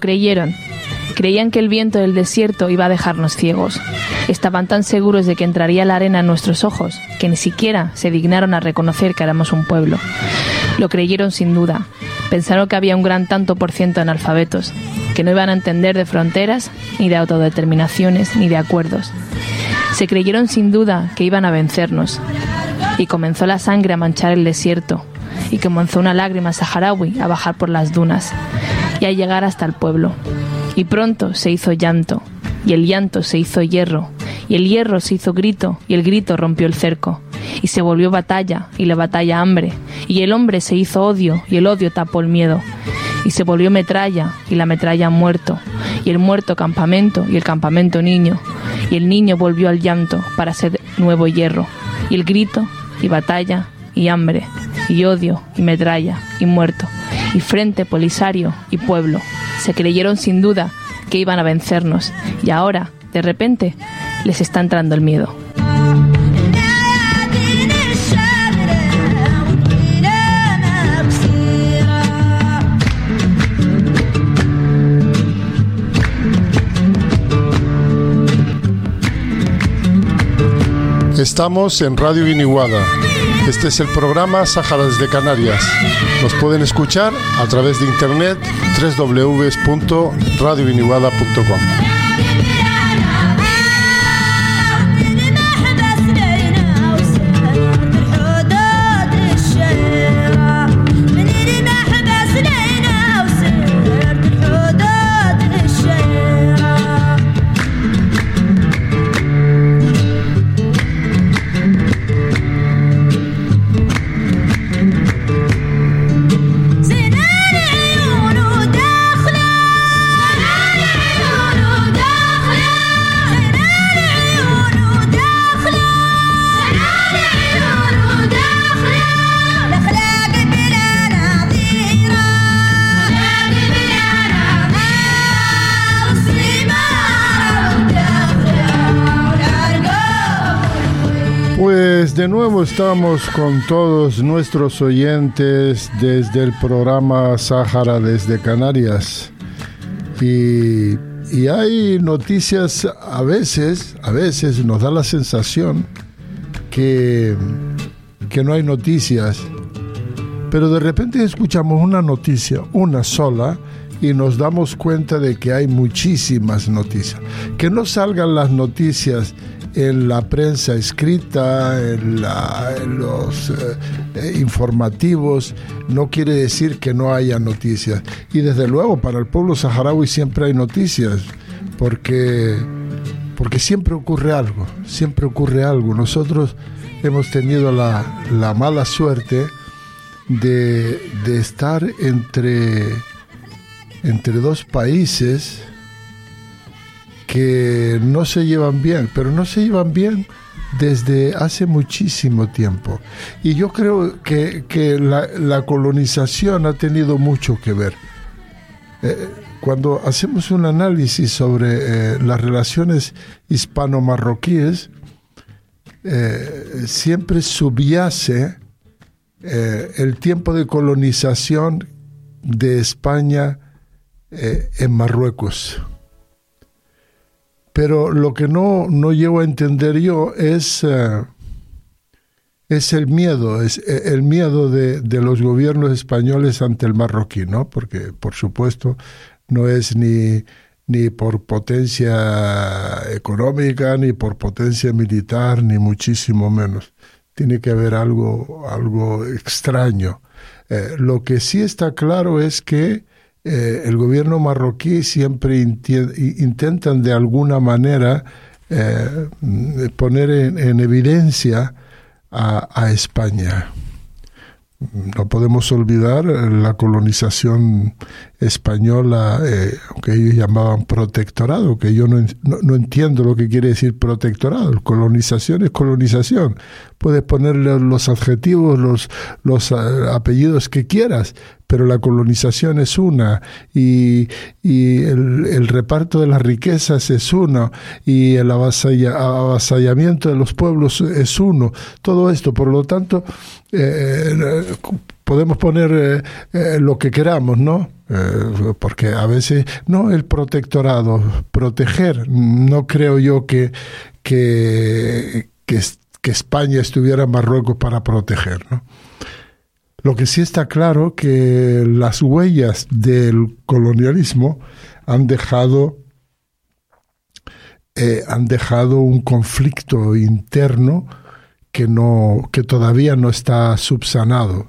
Creyeron. Creían que el viento del desierto iba a dejarnos ciegos. Estaban tan seguros de que entraría la arena en nuestros ojos que ni siquiera se dignaron a reconocer que éramos un pueblo. Lo creyeron sin duda. Pensaron que había un gran tanto por ciento de analfabetos, que no iban a entender de fronteras, ni de autodeterminaciones, ni de acuerdos. Se creyeron sin duda que iban a vencernos. Y comenzó la sangre a manchar el desierto, y comenzó una lágrima saharaui a bajar por las dunas, y a llegar hasta el pueblo. Y pronto se hizo llanto, y el llanto se hizo hierro, y el hierro se hizo grito, y el grito rompió el cerco, y se volvió batalla, y la batalla hambre, y el hombre se hizo odio, y el odio tapó el miedo, y se volvió metralla, y la metralla muerto, y el muerto campamento, y el campamento niño, y el niño volvió al llanto para ser nuevo hierro, y el grito, y batalla, y hambre, y odio, y metralla, y muerto, y frente polisario, y pueblo, se creyeron sin duda que iban a vencernos, y ahora, de repente, les está entrando el miedo. Estamos en Radio Viniguada. Este es el programa Sáhara de Canarias. Nos pueden escuchar a través de internet www.radioviniguada.com. de nuevo estamos con todos nuestros oyentes desde el programa Sáhara desde Canarias. Y, y, hay noticias, a veces, a veces nos da la sensación que, que no hay noticias. Pero de repente escuchamos una noticia, una sola, y nos damos cuenta de que hay muchísimas noticias. Que no salgan las noticias en la prensa escrita, en, los eh, informativos, no quiere decir que no haya noticias. Y desde luego para el pueblo saharaui siempre hay noticias, porque, porque siempre ocurre algo, siempre ocurre algo. Nosotros hemos tenido la, la mala suerte de, de estar entre, entre dos países, que no se llevan bien, pero no se llevan bien desde hace muchísimo tiempo. Y yo creo que, la, colonización ha tenido mucho que ver. Eh, cuando hacemos un análisis sobre eh, las relaciones hispano-marroquíes, eh, siempre subyace el tiempo de colonización de España en Marruecos. Pero lo que no, no llego a entender yo es, eh, es el miedo, es eh, el miedo de, de, los gobiernos españoles ante el marroquí, ¿no? Porque, por supuesto, no es ni, ni por potencia económica, ni por potencia militar, ni muchísimo menos. Tiene que haber algo, algo extraño. Eh, lo que sí está claro es que eh, el gobierno marroquí siempre intentan de alguna manera eh, poner en, evidencia a, España. No podemos olvidar la colonización española, eh, que ellos llamaban protectorado, que yo no, no, entiendo lo que quiere decir protectorado. Colonización es colonización. Puedes ponerle los adjetivos, los, los apellidos que quieras, pero la colonización es una y, el, reparto de las riquezas es uno y el avasallamiento de los pueblos es uno. Todo esto, por lo tanto, eh, podemos poner eh, eh, lo que queramos, ¿no? Eh, porque a veces, no el protectorado, proteger, no creo yo que, que, que, España estuviera en Marruecos para proteger, ¿no? Lo que sí está claro que las huellas del colonialismo han dejado eh, han dejado un conflicto interno que no que todavía no está subsanado.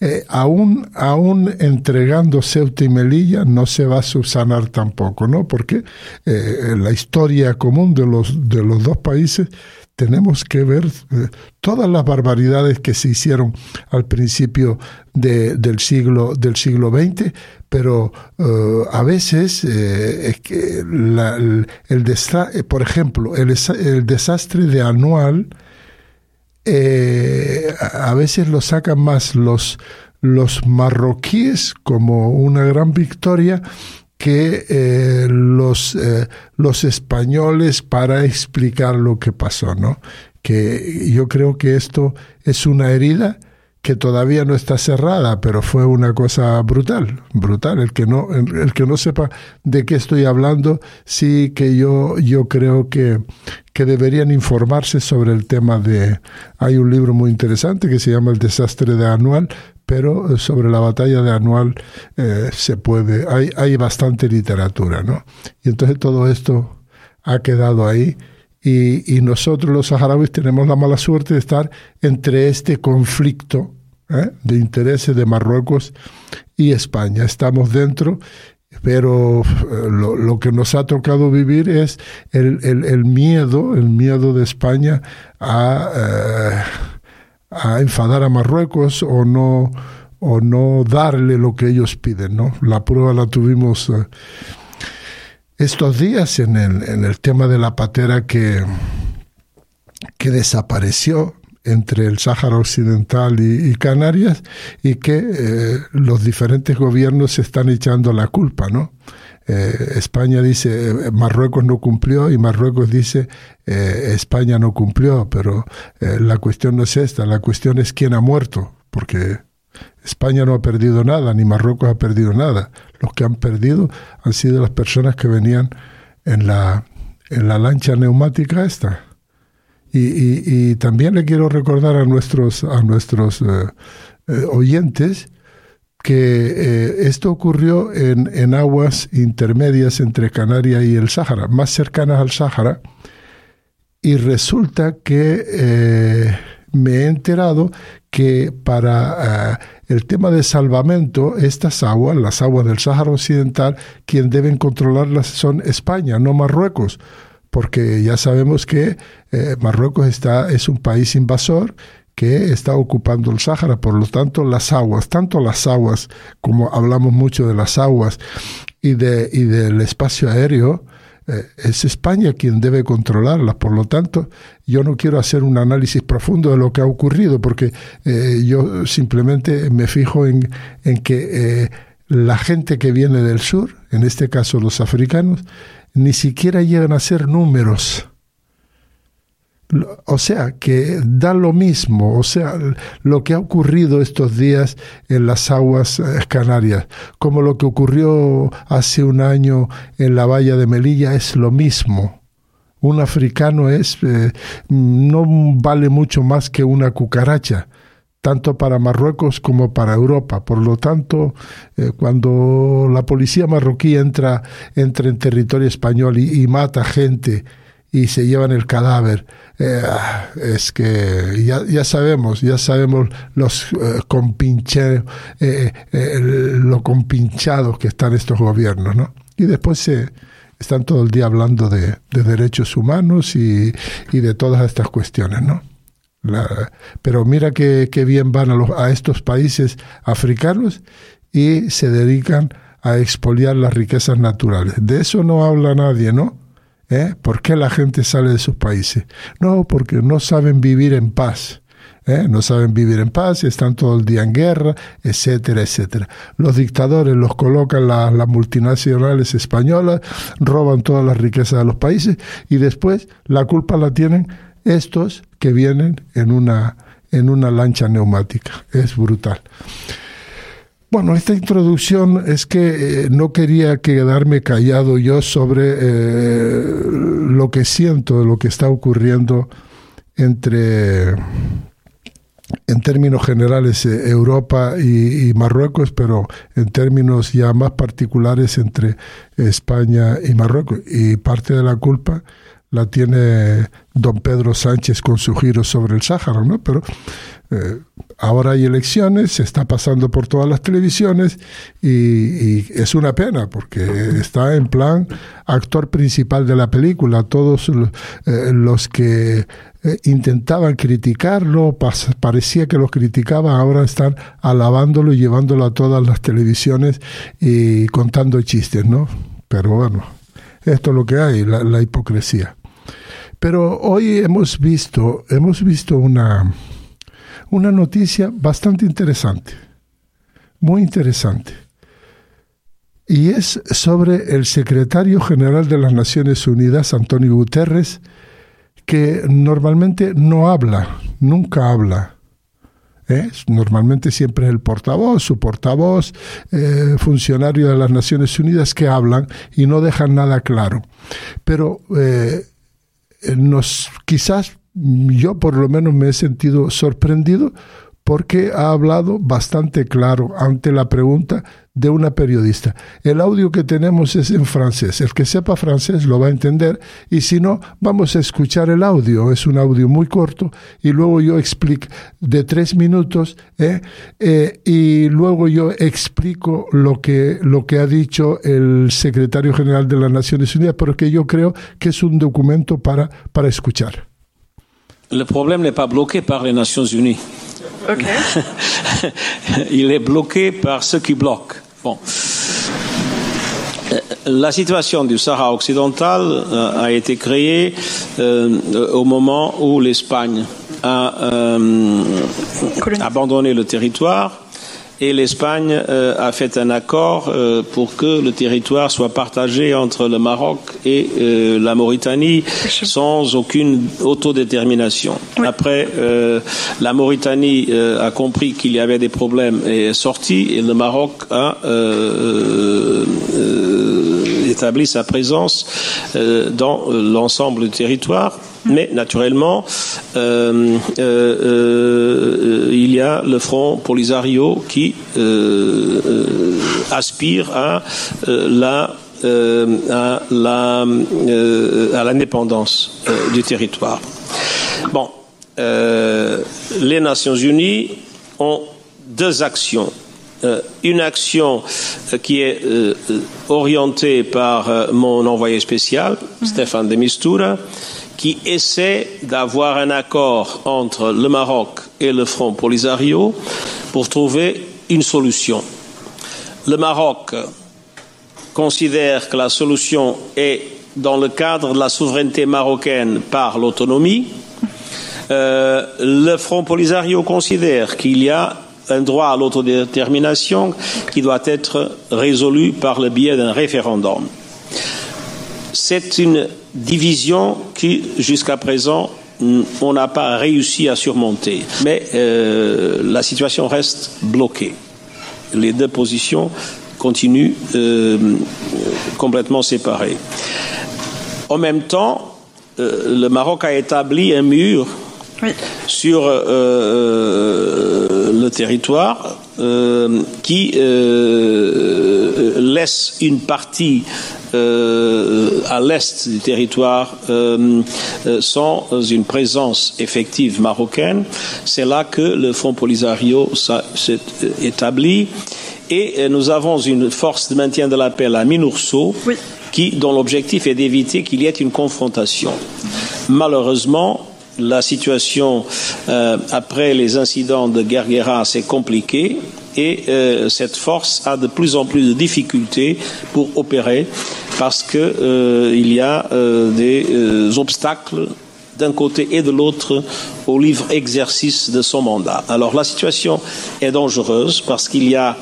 Eh, aún, aún entregando Ceuta y Melilla no se va a subsanar tampoco, ¿no? Porque eh, la historia común de los, de los dos países tenemos que ver eh, todas las barbaridades que se hicieron al principio del, siglo, del siglo XX, pero eh, a veces, es que el, por ejemplo, el, el, desastre de Anual, a veces lo sacan más los, los marroquíes como una gran victoria que eh, los, eh, los españoles para explicar lo que pasó, ¿no? Que yo creo que esto es una herida que todavía no está cerrada, pero fue una cosa brutal, brutal. El que no, el que no sepa de qué estoy hablando, sí que yo, yo creo que, que deberían informarse sobre el tema de. Hay un libro muy interesante que se llama El desastre de Anual, pero sobre la batalla de Anual eh, se puede, hay, hay bastante literatura, ¿no? Y entonces todo esto ha quedado ahí y, nosotros los saharauis tenemos la mala suerte de estar entre este conflicto ¿eh? de intereses de Marruecos y España. Estamos dentro, pero eh, lo, que nos ha tocado vivir es el, el, miedo, el miedo de España a a enfadar a Marruecos o no o no darle lo que ellos piden, ¿no? La prueba la tuvimos eh, estos días en el, en el tema de la patera que, que desapareció entre el Sáhara Occidental y, Canarias y que eh, los diferentes gobiernos se están echando la culpa, ¿no? Eh, España dice eh, Marruecos no cumplió y Marruecos dice España no cumplió, pero la cuestión no es esta, la cuestión es quién ha muerto, porque España no ha perdido nada, ni Marruecos ha perdido nada. Los que han perdido han sido las personas que venían en la, en la lancha neumática esta. Y, también le quiero recordar a nuestros, a nuestros oyentes que eh, esto ocurrió en, en, aguas intermedias entre Canarias y el Sáhara, más cercanas al Sáhara, y resulta que eh, me he enterado que para eh, el tema de salvamento, estas aguas, las aguas del Sáhara Occidental, quien deben controlarlas son España, no Marruecos porque ya sabemos que Marruecos está, es un país invasor que está ocupando el Sáhara. Por lo tanto, las aguas, tanto las aguas, como hablamos mucho de las aguas y, de, y del espacio aéreo, eh, es España quien debe controlarlas. Por lo tanto, yo no quiero hacer un análisis profundo de lo que ha ocurrido, porque eh, yo simplemente me fijo en, en que eh, la gente que viene del sur, en este caso los africanos, ni siquiera llegan a ser números o sea, que da lo mismo, o sea, lo que ha ocurrido estos días en las aguas eh, canarias, como lo que ocurrió hace un año en la valla de Melilla, es lo mismo. Un africano es eh, no vale mucho más que una cucaracha tanto para Marruecos como para Europa. Por lo tanto, eh, cuando la policía marroquí entra, entra en territorio español y, y mata gente y se llevan el cadáver. Eh, es que ya, ya, sabemos, ya sabemos los eh, compinche, eh, eh, lo compinchados que están estos gobiernos, ¿no? Y después se están todo el día hablando de, de derechos humanos y, y, de todas estas cuestiones, ¿no? Pero mira qué bien van a, los, a estos países africanos y se dedican a expoliar las riquezas naturales. De eso no habla nadie, ¿no? ¿Eh? ¿Por qué la gente sale de sus países? No, porque no saben vivir en paz. ¿eh? No saben vivir en paz, están todo el día en guerra, etcétera, etcétera. Los dictadores los colocan las multinacionales españolas, roban todas las riquezas de los países y después la culpa la tienen estos que vienen en una, en una lancha neumática. Es brutal. Bueno, esta introducción es que eh, no quería quedarme callado yo sobre eh, lo que siento, lo que está ocurriendo entre, en términos generales, eh, Europa y, Marruecos, pero en términos ya más particulares entre España y Marruecos. Y parte de la culpa la tiene don Pedro Sánchez con su giro sobre el Sáhara, ¿no? Pero ahora hay elecciones, se está pasando por todas las televisiones y, es una pena porque está en plan actor principal de la película. Todos eh, los que eh, intentaban criticarlo, parecía que los criticaban, ahora están alabándolo y llevándolo a todas las televisiones y contando chistes, ¿no? Pero bueno, esto es lo que hay, la, la hipocresía. Pero hoy hemos visto, hemos visto una, una noticia bastante interesante, muy interesante. Y es sobre el secretario general de las Naciones Unidas, Antonio Guterres, que normalmente no habla, nunca habla. ¿eh? Normalmente siempre es el portavoz, su portavoz, eh, funcionario de las Naciones Unidas que hablan y no dejan nada claro. Pero eh, nos quizás yo por lo menos me he sentido sorprendido porque ha hablado bastante claro ante la pregunta de una periodista. El audio que tenemos es en francés. El que sepa francés lo va a entender y si no, vamos a escuchar el audio. Es un audio muy corto y luego yo explico de tres minutos ¿eh? Eh, y luego yo explico lo que, lo que ha dicho el secretario general de las Naciones Unidas porque yo creo que es un documento para, para escuchar. Le problème n'est pas bloqué par les Nations Unies. Il est bloqué par ceux qui bloquent. Bon. Euh, la situation du Sahara occidental euh, a été créée euh, au moment où l'Espagne a abandonné le territoire et l'Espagne euh, a fait un accord euh, pour que le territoire soit partagé entre le Maroc et euh, la Mauritanie sans aucune autodétermination. Après, la Mauritanie a compris qu'il y avait des problèmes et est sorti et le Maroc a établi sa présence dans l'ensemble du territoire mais naturellement, euh, euh, euh, il y a le Front Polisario qui aspire à la à la à l'indépendance du territoire. Bon, les Nations Unies ont deux actions. une action qui est orientée par mon envoyé spécial, mhm. Stéphane de Mistura, qui essaie d'avoir un accord entre le Maroc et le Front Polisario pour trouver une solution. Le Maroc considère que la solution est dans le cadre de la souveraineté marocaine par l'autonomie. Euh, le Front Polisario considère qu'il y a un droit à l'autodétermination qui doit être résolu par le biais d'un référendum. C'est une division qui, jusqu'à présent, on n'a pas réussi à surmonter. Mais euh, la situation reste bloquée. Les deux positions continuent euh, complètement séparées. En même temps, euh, le Maroc a établi un mur sur le territoire qui laisse une partie euh, à l'est du territoire euh, euh, sans une présence effective marocaine. C'est là que le Front Polisario s'est établi. Et nous avons une force de maintien de la paix à Minourso, qui, dont l'objectif est d'éviter qu'il y ait une confrontation. Malheureusement, la situation après les incidents de Guerguera s'est compliquée et euh, cette force a de plus en plus de difficultés pour opérer parce que euh, y a euh, des obstacles d'un côté et de l'autre au livre exercice de son mandat. Alors la situation est dangereuse parce qu'il y a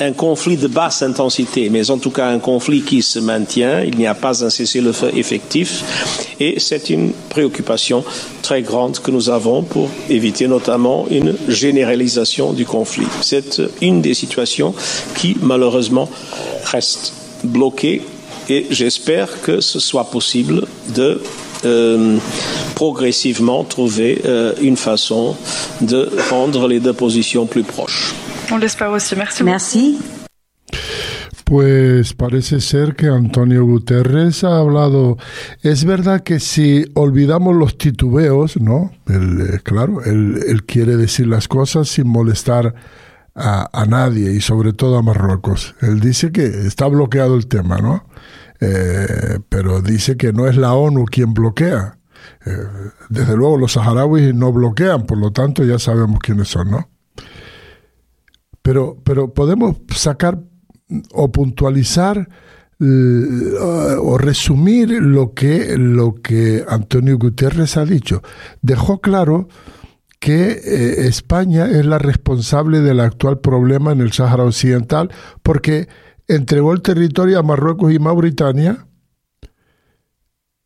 un conflit de basse intensité, mais en tout cas un conflit qui se maintient. Il n'y a pas un cessez-le-feu effectif. Et c'est une préoccupation très grande que nous avons pour éviter notamment une généralisation du conflit. C'est une des situations qui malheureusement reste bloquée et j'espère que ce soit possible de euh, progressivement trouver euh, une façon de rendre les deux positions plus proches. On l'espère aussi. Merci. Merci. Pues parece ser que Antonio Guterres ha hablado. Es verdad que si olvidamos los titubeos, ¿no? Él, eh, claro, él, él, quiere decir las cosas sin molestar a, a, nadie y sobre todo a Marruecos. Él dice que está bloqueado el tema, ¿no? Eh, pero dice que no es la ONU quien bloquea. Eh, desde luego los saharauis no bloquean, por lo tanto ya sabemos quiénes son, ¿no? Pero, pero podemos sacar o puntualizar o resumir lo que, lo que Antonio Guterres ha dicho. Dejó claro que eh, España es la responsable del actual problema en el Sáhara Occidental porque entregó el territorio a Marruecos y Mauritania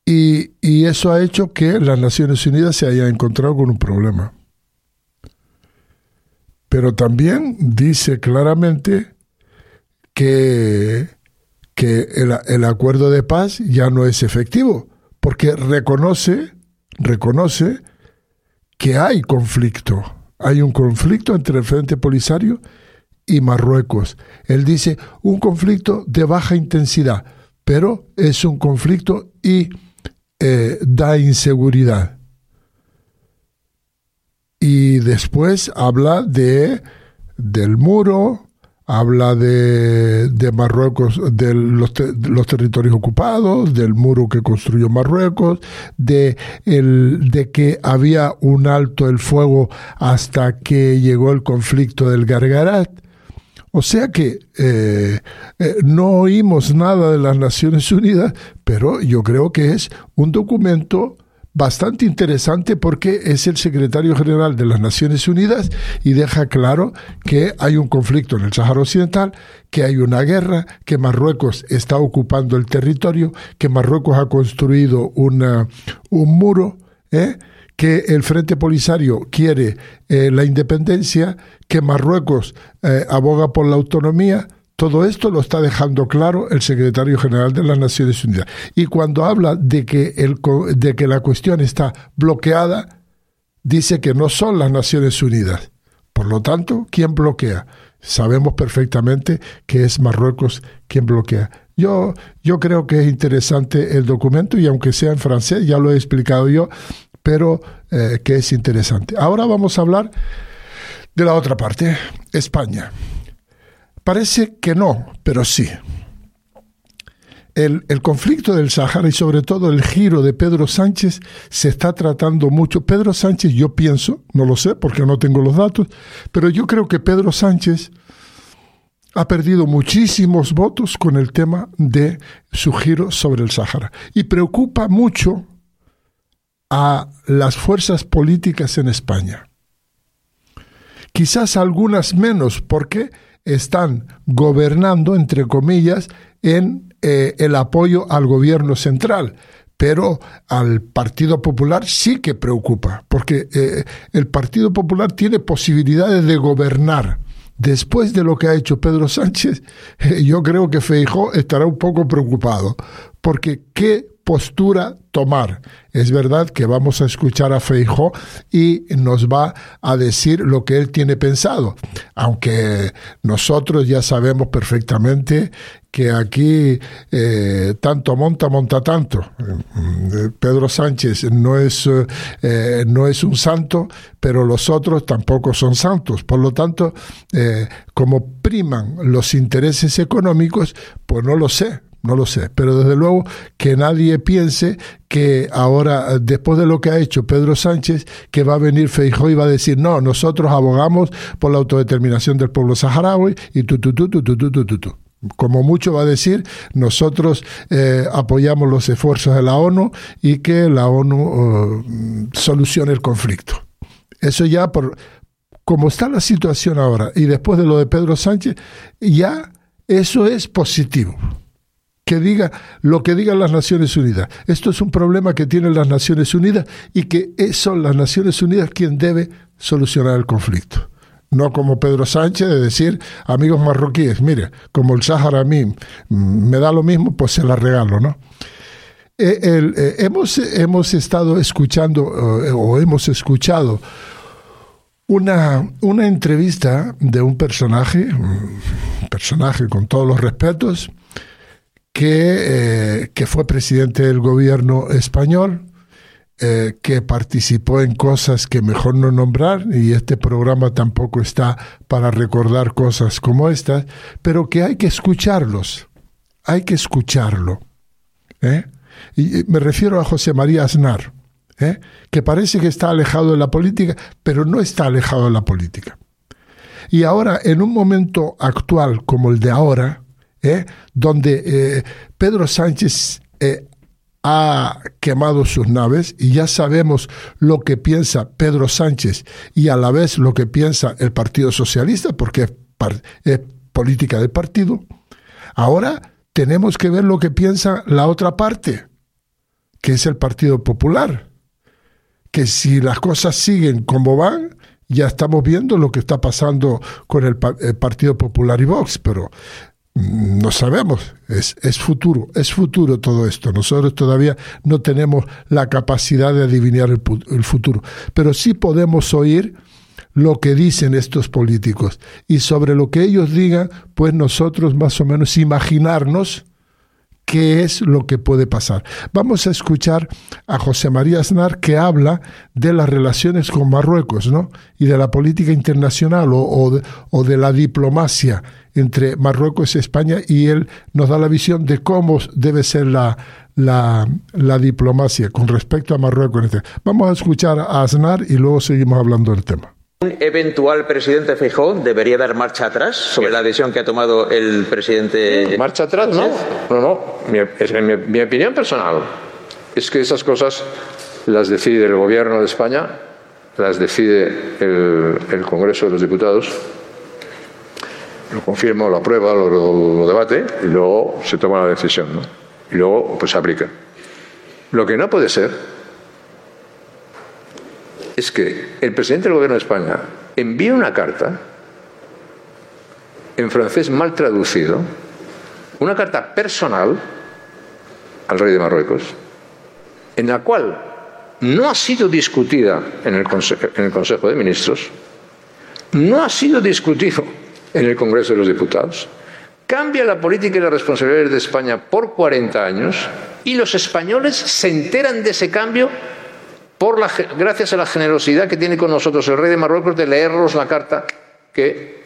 y, y eso ha hecho que las Naciones Unidas se hayan encontrado con un problema. Pero también dice claramente que, que el, acuerdo de paz ya no es efectivo, porque reconoce, reconoce que hay conflicto. Hay un conflicto entre el Frente Polisario y Marruecos. Él dice un conflicto de baja intensidad, pero es un conflicto y eh, da inseguridad. Y después habla de del muro, habla de, de Marruecos, de los, los, territorios ocupados, del muro que construyó Marruecos, de, el, de que había un alto el fuego hasta que llegó el conflicto del Gargarat. O sea que eh, eh, no oímos nada de las Naciones Unidas, pero yo creo que es un documento bastante interesante porque es el secretario general de las Naciones Unidas y deja claro que hay un conflicto en el Sáhara Occidental, que hay una guerra, que Marruecos está ocupando el territorio, que Marruecos ha construido un muro, ¿eh? que el Frente Polisario quiere eh, la independencia, que Marruecos eh, aboga por la autonomía, todo esto lo está dejando claro el secretario general de las Naciones Unidas. Y cuando habla de que, el, de que la cuestión está bloqueada, dice que no son las Naciones Unidas. Por lo tanto, ¿quién bloquea? Sabemos perfectamente que es Marruecos quien bloquea. Yo, yo creo que es interesante el documento y aunque sea en francés, ya lo he explicado yo, pero eh, que es interesante. Ahora vamos a hablar de la otra parte, España. Parece que no, pero sí. El, el, conflicto del Sahara y sobre todo el giro de Pedro Sánchez se está tratando mucho. Pedro Sánchez, yo pienso, no lo sé porque no tengo los datos, pero yo creo que Pedro Sánchez ha perdido muchísimos votos con el tema de su giro sobre el Sahara. Y preocupa mucho a las fuerzas políticas en España. Quizás algunas menos porque están gobernando, entre comillas, en eh, el apoyo al gobierno central. Pero al Partido Popular sí que preocupa, porque eh, el Partido Popular tiene posibilidades de gobernar. Después de lo que ha hecho Pedro Sánchez, yo creo que Feijó estará un poco preocupado, porque ¿qué postura tomar. Es verdad que vamos a escuchar a Feijó y nos va a decir lo que él tiene pensado, aunque nosotros ya sabemos perfectamente que aquí eh, tanto monta, monta tanto. Eh, Pedro Sánchez no es, eh, no es un santo, pero los otros tampoco son santos. Por lo tanto, como priman los intereses económicos, pues no lo sé no lo sé, pero desde luego que nadie piense que ahora, después de lo que ha hecho Pedro Sánchez, que va a venir Feijóo y va a decir, no, nosotros abogamos por la autodeterminación del pueblo saharaui y tu, tu, tu, tu, tu. Como mucho va a decir, nosotros eh, apoyamos los esfuerzos de la ONU y que la ONU uh, solucione el conflicto. Eso ya por, como está la situación ahora y después de lo de Pedro Sánchez, ya eso es positivo. Que diga lo que digan las Naciones Unidas. Esto es un problema que tienen las Naciones Unidas y que son las Naciones Unidas quien debe solucionar el conflicto. No como Pedro Sánchez de decir, amigos marroquíes, mire, como el Sáhara a mí me da lo mismo, pues se la regalo, ¿no? Eh, eh, hemos, hemos estado escuchando eh, o hemos escuchado una, una entrevista de un personaje, un personaje con todos los respetos, que, que fue presidente del gobierno español, que participó en cosas que mejor no nombrar, y este programa tampoco está para recordar cosas como estas, pero que hay que escucharlos, hay que escucharlo. ¿eh? Y me refiero a José María Aznar, ¿eh? que parece que está alejado de la política, pero no está alejado de la política. Y ahora, en un momento actual como el de ahora, ¿eh? donde eh, Pedro Sánchez ha quemado sus naves y ya sabemos lo que piensa Pedro Sánchez y a la vez lo que piensa el Partido Socialista, porque es política del partido, ahora tenemos que ver lo que piensa la otra parte, que es el Partido Popular. Que si las cosas siguen como van, ya estamos viendo lo que está pasando con el, Partido Popular y Vox, pero no sabemos, es, es, futuro, es futuro todo esto. Nosotros todavía no tenemos la capacidad de adivinar el, el futuro, pero sí podemos oír lo que dicen estos políticos y sobre lo que ellos digan, pues nosotros más o menos imaginarnos qué es lo que puede pasar. Vamos a escuchar a José María Aznar que habla de las relaciones con Marruecos, ¿no? Y de la política internacional o, o, de, la diplomacia entre Marruecos y España y él nos da la visión de cómo debe ser la, la, la diplomacia con respecto a Marruecos. Vamos a escuchar a Aznar y luego seguimos hablando del tema un eventual presidente Feijóo debería dar marcha atrás sobre la decisión que ha tomado el presidente. Marcha atrás, no. No, no. Mi, mi, opinión personal es que esas cosas las decide el gobierno de España, las decide el, Congreso de los Diputados. Lo confirmo, lo aprueba, lo, lo, debate y luego se toma la decisión, ¿no? Y luego pues se aplica. Lo que no puede ser es que el presidente del Gobierno de España envía una carta en francés mal traducido, una carta personal al rey de Marruecos, en la cual no ha sido discutida en el, Consejo de Ministros, no ha sido discutido en el Congreso de los Diputados, cambia la política y las responsabilidades de España por 40 años y los españoles se enteran de ese cambio gracias a la generosidad que tiene con nosotros el rey de Marruecos de leernos la carta que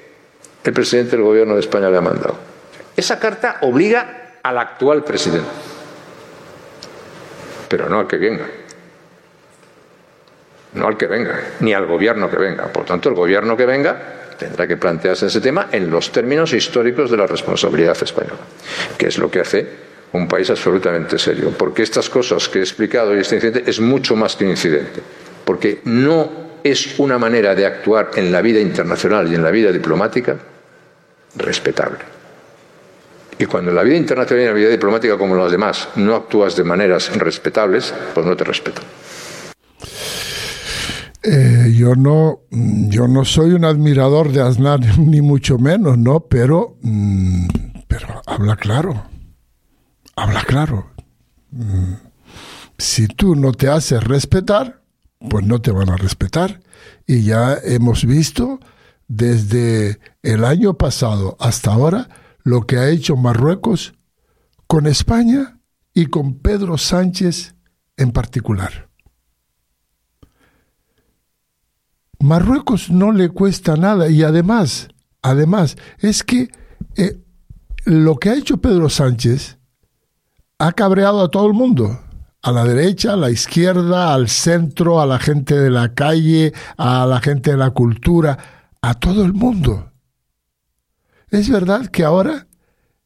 el presidente del gobierno de España le ha mandado. Esa carta obliga al actual presidente, pero no al que venga. No al que venga, ni al gobierno que venga. Por tanto, el gobierno que venga tendrá que plantearse ese tema en los términos históricos de la responsabilidad española, que es lo que hace un país absolutamente serio, porque estas cosas que he explicado y este incidente es mucho más que un incidente, porque no es una manera de actuar en la vida internacional y en la vida diplomática respetable. Y cuando en la vida internacional y en la vida diplomática, como los demás, no actúas de maneras respetables, pues no te respeto. Eh, yo no, yo no soy un admirador de Aznar ni mucho menos, no, pero, mm, pero habla claro habla claro. Mm, si tú no te haces respetar, pues no te van a respetar. Y ya hemos visto desde el año pasado hasta ahora lo que ha hecho Marruecos con España y con Pedro Sánchez en particular. Marruecos no le cuesta nada y además, además, es que eh, lo que ha hecho Pedro Sánchez ha cabreado a todo el mundo. A la derecha, a la izquierda, al centro, a la gente de la calle, a la gente de la cultura, a todo el mundo. Es verdad que ahora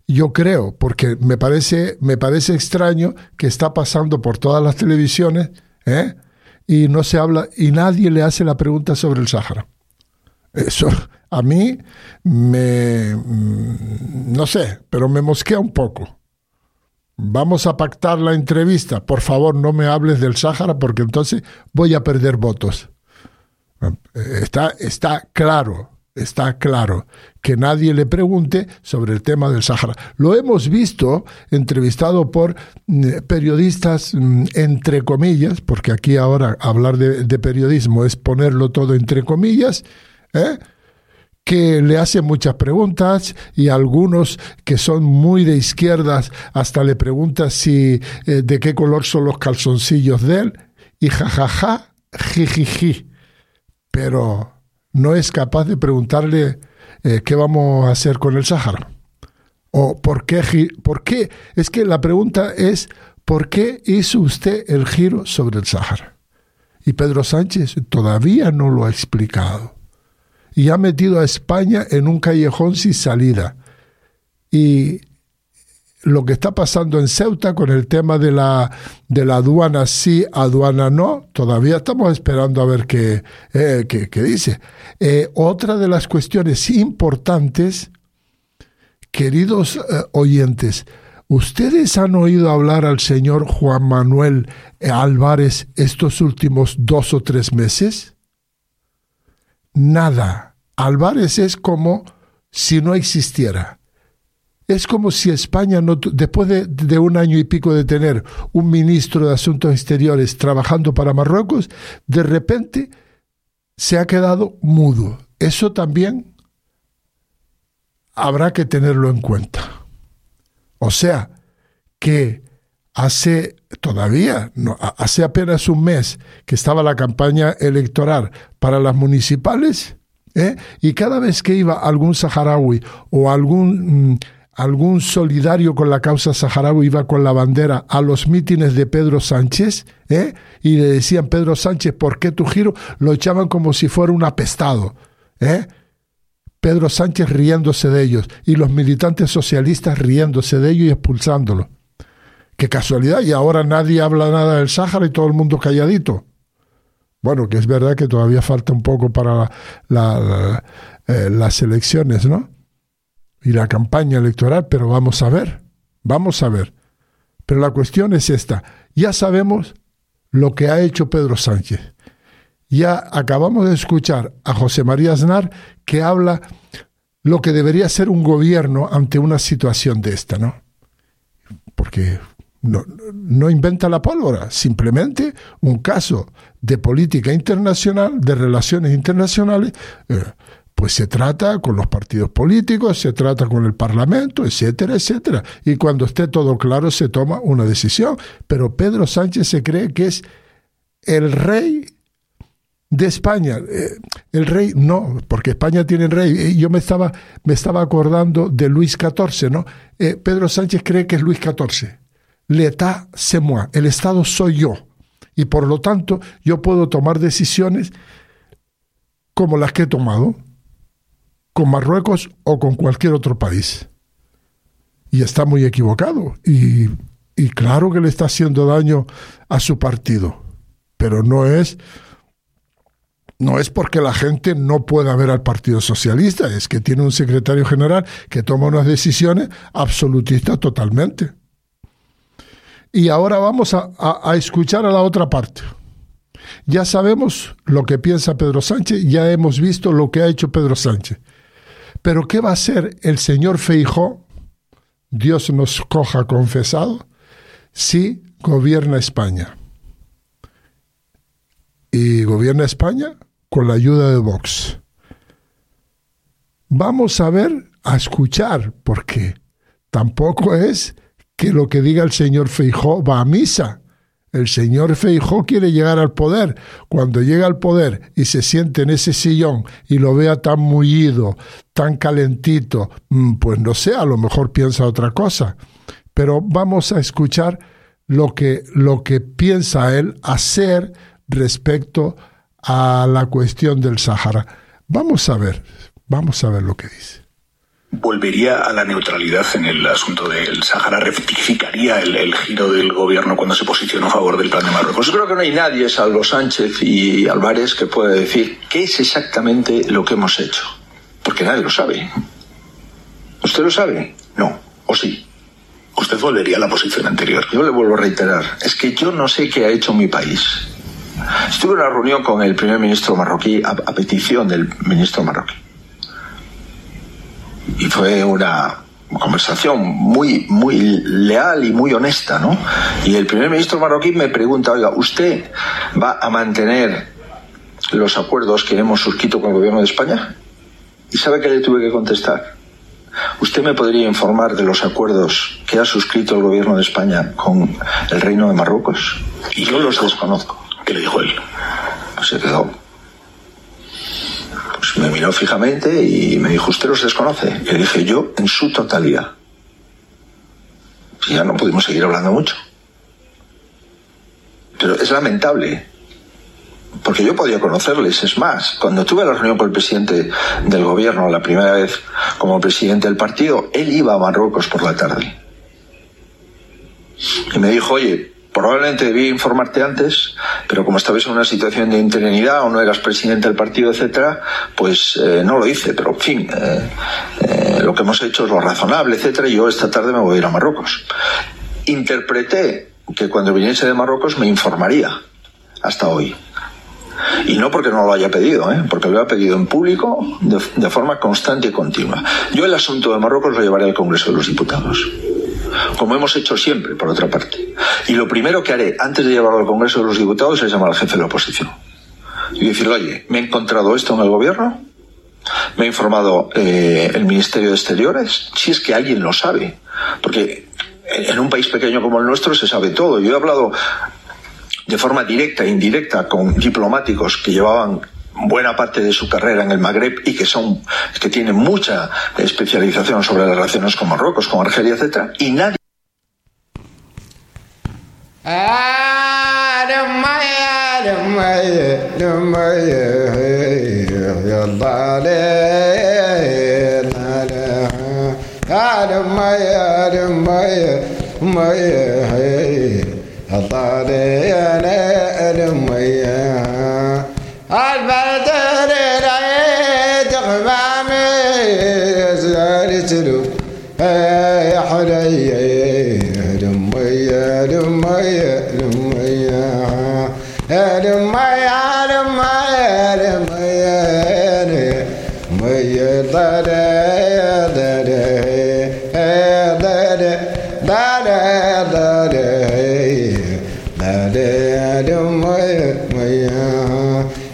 yo creo, porque me parece, me parece extraño que está pasando por todas las televisiones, ¿eh? y no se habla, y nadie le hace la pregunta sobre el Sáhara. Eso a mí me, mm, no sé, pero me mosquea un poco. Vamos a pactar la entrevista. Por favor, no me hables del Sáhara porque entonces voy a perder votos. Está, claro, está claro que nadie le pregunte sobre el tema del Sáhara. Lo hemos visto entrevistado por mm, periodistas, mm, entre comillas, porque aquí ahora hablar de, de periodismo es ponerlo todo entre comillas, ¿eh? Que le hacen muchas preguntas y algunos que son muy de izquierdas hasta le preguntan si eh, de qué color son los calzoncillos de él y jajaja, jijiji. Pero no es capaz de preguntarle eh, qué vamos a hacer con el Sáhara. O por qué, por qué. Es que la pregunta es, ¿por qué hizo usted el giro sobre el Sáhara? Y Pedro Sánchez todavía no lo ha explicado y ha metido a España en un callejón sin salida. Y lo que está pasando en Ceuta con el tema de la, de la aduana sí, aduana no, todavía estamos esperando a ver qué, eh, qué, dice. Eh, otra de las cuestiones importantes, queridos eh, oyentes, ¿ustedes han oído hablar al señor Juan Manuel Álvarez estos últimos dos o tres meses? Nada. Álvarez es como si no existiera. Es como si España, no, después de, un año y pico de tener un ministro de Asuntos Exteriores trabajando para Marruecos, de repente se ha quedado mudo. Eso también habrá que tenerlo en cuenta. O sea, que hace todavía, hace apenas un mes que estaba la campaña electoral para las municipales, ¿eh? y cada vez que iba algún saharaui o algún, mm, algún solidario con la causa saharaui iba con la bandera a los mítines de Pedro Sánchez, ¿eh? y le decían, Pedro Sánchez, ¿por qué tu giro? Lo echaban como si fuera un apestado. ¿eh? Pedro Sánchez riéndose de ellos y los militantes socialistas riéndose de ellos y expulsándolo. Qué casualidad, y ahora nadie habla nada del Sáhara y todo el mundo calladito. Bueno, que es verdad que todavía falta un poco para eh, las elecciones, ¿no? Y la campaña electoral, pero vamos a ver, vamos a ver. Pero la cuestión es esta, ya sabemos lo que ha hecho Pedro Sánchez. Ya acabamos de escuchar a José María Aznar que habla lo que debería ser un gobierno ante una situación de esta, ¿no? Porque no, no, inventa la pólvora, simplemente un caso de política internacional, de relaciones internacionales, eh, pues se trata con los partidos políticos, se trata con el Parlamento, etcétera, etcétera. Y cuando esté todo claro se toma una decisión. Pero Pedro Sánchez se cree que es el rey de España. Eh, el rey, no, porque España tiene rey. Yo me estaba, me estaba acordando de Luis XIV, ¿no? Eh, Pedro Sánchez cree que es Luis XIV l'état c'est moi, el Estado soy yo. Y por lo tanto, yo puedo tomar decisiones como las que he tomado con Marruecos o con cualquier otro país. Y está muy equivocado. Y, y claro que le está haciendo daño a su partido. Pero no es no es porque la gente no pueda ver al Partido Socialista, es que tiene un secretario general que toma unas decisiones absolutistas totalmente. Y ahora vamos a, escuchar a la otra parte. Ya sabemos lo que piensa Pedro Sánchez, ya hemos visto lo que ha hecho Pedro Sánchez. Pero ¿qué va a hacer el señor Feijó, Dios nos coja confesado, si gobierna España? Y gobierna España con la ayuda de Vox. Vamos a ver, a escuchar, porque tampoco es que lo que diga el señor Feijó va a misa. El señor Feijó quiere llegar al poder. Cuando llega al poder y se siente en ese sillón y lo vea tan mullido, tan calentito, mm, pues no sé, a lo mejor piensa otra cosa. Pero vamos a escuchar lo que, lo que piensa él hacer respecto a la cuestión del Sahara. Vamos a ver, vamos a ver lo que dice. Volvería a la neutralidad en el asunto del Sahara, rectificaría el, giro del gobierno cuando se posicionó a favor del plan de Marruecos. Yo creo que no hay nadie, salvo Sánchez y Álvarez, que pueda decir qué es exactamente lo que hemos hecho. Porque nadie lo sabe. ¿Usted lo sabe? No. ¿O sí? Usted volvería a la posición anterior. Yo le vuelvo a reiterar. Es que yo no sé qué ha hecho mi país. Estuve en una reunión con el primer ministro marroquí a petición del ministro marroquí y fue una conversación muy, muy leal y muy honesta, ¿no? Y el primer ministro marroquí me pregunta, oiga, ¿usted va a mantener los acuerdos que hemos suscrito con el gobierno de España? ¿Y sabe qué le tuve que contestar? ¿Usted me podría informar de los acuerdos que ha suscrito el gobierno de España con el Reino de Marruecos? Y yo los desconozco. ¿Qué le dijo él? Pues se quedó me miró fijamente y me dijo, ¿usted los desconoce? Le dije, yo en su totalidad. Y ya no pudimos seguir hablando mucho. Pero es lamentable, porque yo podía conocerles. Es más, cuando tuve la reunión con el presidente del gobierno la primera vez como presidente del partido, él iba a Marruecos por la tarde. Y me dijo, oye, Probablemente debía informarte antes, pero como estabas en una situación de interinidad o no eras presidente del partido, etcétera, pues eh, no lo hice. Pero, en fin, eh, eh, lo que hemos hecho es lo razonable, etcétera, y yo esta tarde me voy a ir a Marruecos. Interpreté que cuando viniese de Marruecos me informaría hasta hoy. Y no porque no lo haya pedido, porque lo ha pedido en público de forma constante y continua. Yo el asunto de Marruecos lo llevaré al Congreso de los Diputados como hemos hecho siempre, por otra parte. Y lo primero que haré antes de llevarlo al Congreso de los Diputados es llamar al jefe de la oposición y decirle, oye, me he encontrado esto en el gobierno, me ha informado eh, el Ministerio de Exteriores, si es que alguien lo sabe, porque en un país pequeño como el nuestro se sabe todo. Yo he hablado de forma directa e indirecta con diplomáticos que llevaban buena parte de su carrera en el Magreb y que son que tienen mucha especialización sobre las relaciones con Marruecos, con Argelia, etcétera, y nadie البدر العيد غمامي زارتلو يا حلي لمي لمي لمي لمي Yeah.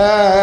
Hey!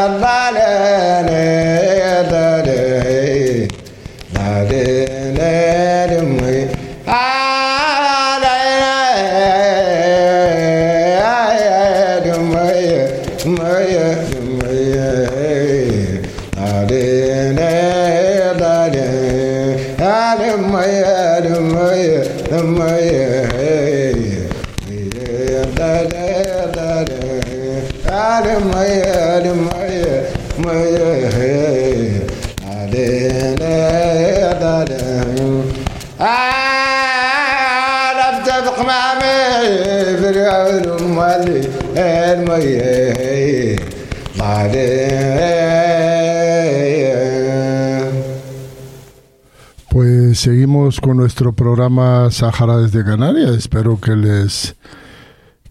Pues seguimos con nuestro programa Sahara desde Canarias. Espero que les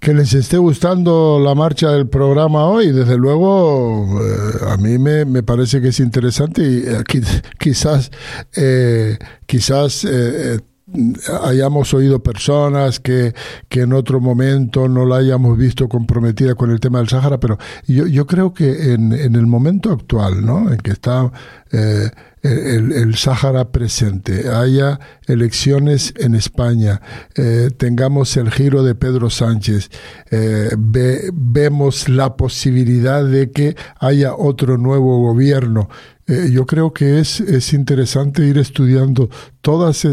que les esté gustando la marcha del programa hoy. Desde luego, eh, a mí me, me, parece que es interesante y aquí, quizás, eh, quizás eh, hayamos oído personas que, que, en otro momento no la hayamos visto comprometida con el tema del Sáhara, pero yo, yo creo que en, en el momento actual, ¿no? en que está eh, el, el, Sáhara presente, haya elecciones en España, eh, tengamos el giro de Pedro Sánchez, eh, ve, vemos la posibilidad de que haya otro nuevo gobierno. Eh, yo creo que es, es interesante ir estudiando todas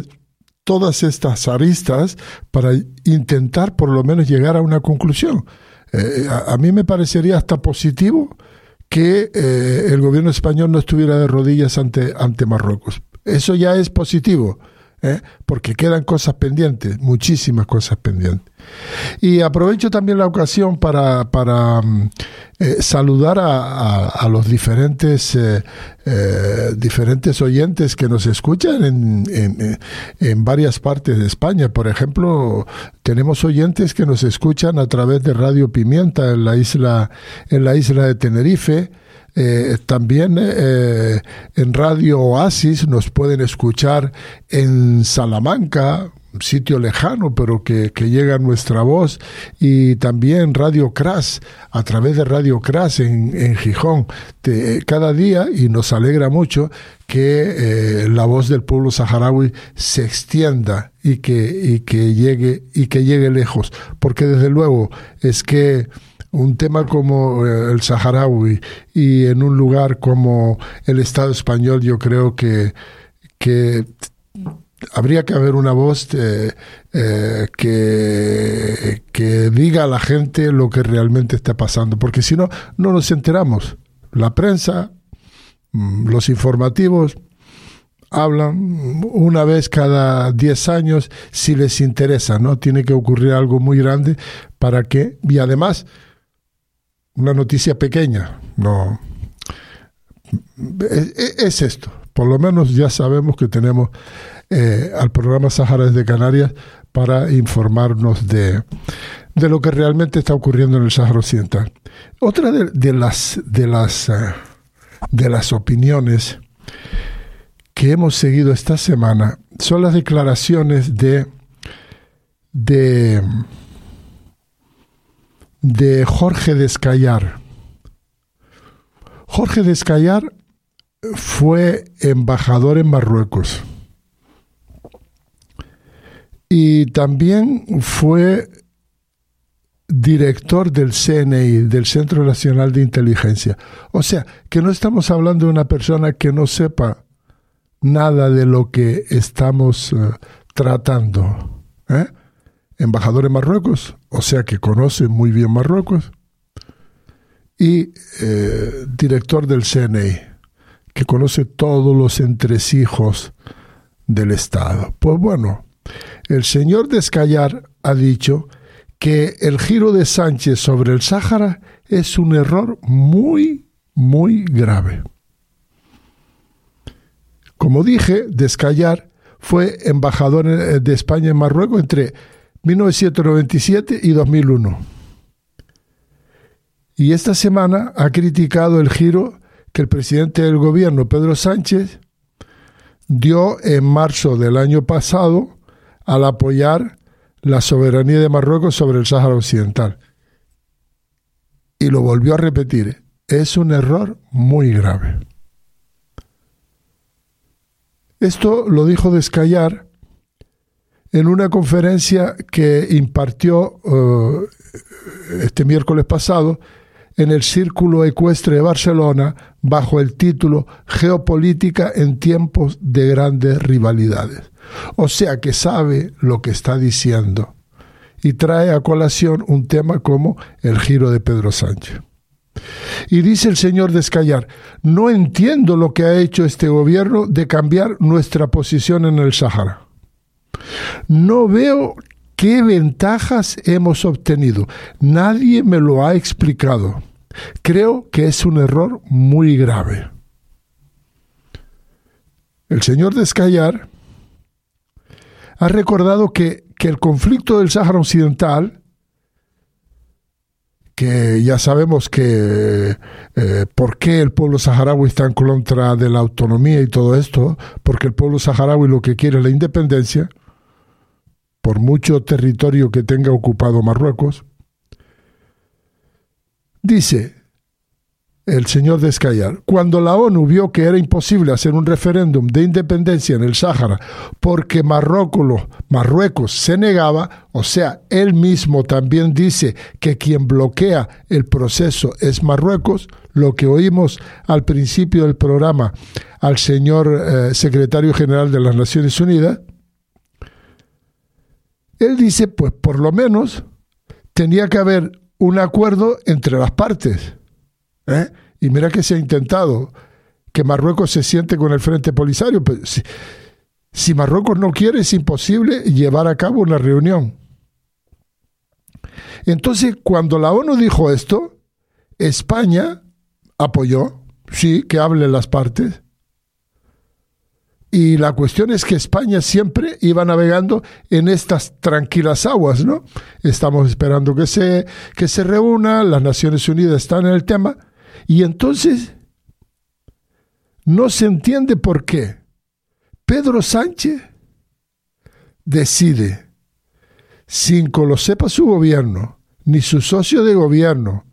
todas estas aristas para intentar por lo menos llegar a una conclusión. Eh, a, mí me parecería hasta positivo que eh, el gobierno español no estuviera de rodillas ante, ante Marruecos. Eso ya es positivo, ¿eh? porque quedan cosas pendientes, muchísimas cosas pendientes. Y aprovecho también la ocasión para, para eh, saludar a, a, los diferentes, eh, eh, diferentes oyentes que nos escuchan en, en, varias partes de España. Por ejemplo, tenemos oyentes que nos escuchan a través de Radio Pimienta en la isla, en la isla de Tenerife. También en Radio Oasis nos pueden escuchar en Salamanca, sitio lejano, pero que, que, llega nuestra voz, y también Radio Cras, a través de Radio Cras en, en Gijón, cada día, y nos alegra mucho que eh, la voz del pueblo saharaui se extienda y que, y que llegue, y que llegue lejos, porque desde luego es que un tema como eh, el saharaui y en un lugar como el Estado español, yo creo que, que habría que haber una voz eh, eh, que, que diga a la gente lo que realmente está pasando, porque si no, no nos enteramos. La prensa, mm, los informativos, hablan una vez cada 10 años si les interesa, ¿no? Tiene que ocurrir algo muy grande para que, y además, una noticia pequeña, no. Es, es esto, por lo menos ya sabemos que tenemos eh, al programa Sahara desde Canarias para informarnos de, de, lo que realmente está ocurriendo en el Sahara Occidental. Otra de, las, de, las, uh, de las opiniones que hemos seguido esta semana son las declaraciones de, de, de Jorge Descayar. Jorge Descayar fue embajador en Marruecos y también fue director del CNI, del Centro Nacional de Inteligencia. O sea, que no estamos hablando de una persona que no sepa nada de lo que estamos uh, tratando. ¿eh? Embajador en Marruecos, o sea que conoce muy bien Marruecos, y eh, director del CNI, que conoce todos los entresijos del Estado. Pues bueno, el señor Descallar ha dicho que el giro de Sánchez sobre el Sáhara es un error muy, muy grave. Como dije, Descallar fue embajador de España en Marruecos entre 1997 y 2001. Y esta semana ha criticado el giro que el presidente del gobierno, Pedro Sánchez, dio en marzo del año pasado al apoyar la soberanía de Marruecos sobre el Sáhara Occidental. Y lo volvió a repetir, es un error muy grave. Esto lo dijo Descallar en una conferencia que impartió uh, este miércoles pasado en el Círculo Ecuestre de Barcelona bajo el título Geopolítica en tiempos de grandes rivalidades. O sea que sabe lo que está diciendo y trae a colación un tema como el giro de Pedro Sánchez. Y dice el señor Descallar, no entiendo lo que ha hecho este gobierno de cambiar nuestra posición en el Sahara. No veo qué ventajas hemos obtenido. Nadie me lo ha explicado. Creo que es un error muy grave. El señor Descallar ha recordado que, que el conflicto del Sáhara Occidental que ya sabemos que eh, por qué el pueblo saharaui está en contra de la autonomía y todo esto, porque el pueblo saharaui lo que quiere es la independencia, por mucho territorio que tenga ocupado Marruecos, dice, el señor Descayar, cuando la ONU vio que era imposible hacer un referéndum de independencia en el Sáhara porque Marruecos, Marruecos se negaba, o sea, él mismo también dice que quien bloquea el proceso es Marruecos, lo que oímos al principio del programa al señor eh, secretario general de las Naciones Unidas, él dice, pues por lo menos tenía que haber un acuerdo entre las partes ¿Eh? Y mira que se ha intentado que Marruecos se siente con el Frente Polisario. Si, si Marruecos no quiere, es imposible llevar a cabo una reunión. Entonces, cuando la ONU dijo esto, España apoyó, sí, que hablen las partes. Y la cuestión es que España siempre iba navegando en estas tranquilas aguas, ¿no? Estamos esperando que se, que se reúna, las Naciones Unidas están en el tema, y entonces no se entiende por qué Pedro Sánchez decide, sin que lo sepa su gobierno, ni su socio de gobierno,